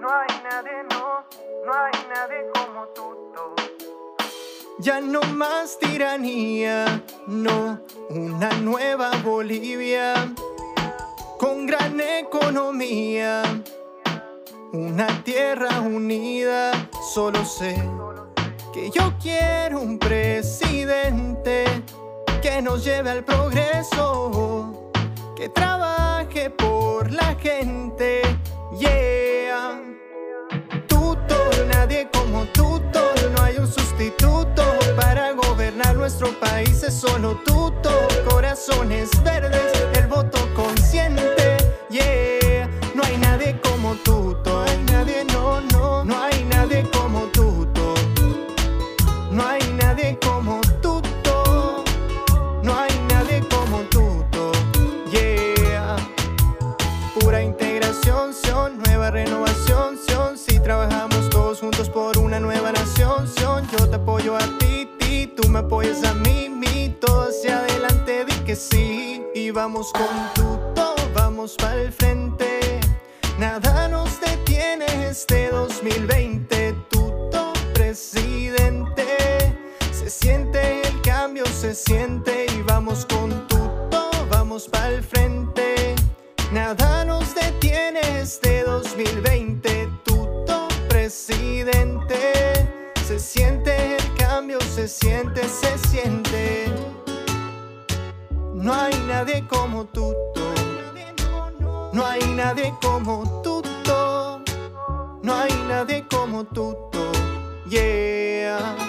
no hay nadie, no, no hay nadie como tú. Ya no más tiranía, no, una nueva Bolivia con gran economía, una tierra unida. Solo sé que yo quiero un presidente que nos lleve al progreso, que trabaje por la gente. Yeah, nuestro país. Es solo tuto, corazones verdes, el voto consciente. Yeah, no hay nadie como tuto, no hay nadie, no, no, no hay nadie como tuto. No hay nadie como tuto, no hay nadie como tuto. Yeah, pura integración, son, nueva renovación, son. Si trabajamos todos juntos por una nueva nación, son. Yo te apoyo a tú me apoyas a mí, mi. Todo hacia adelante, di que sí. Y vamos con tuto, vamos para el frente. Nada nos detiene este 2020, tuto presidente. Se siente el cambio, se siente y vamos con tuto, vamos para el frente. Nada nos detiene este 2020, se siente, se siente. No hay nadie como tuto. No hay nadie como tuto. No hay nadie como tuto. Yeah.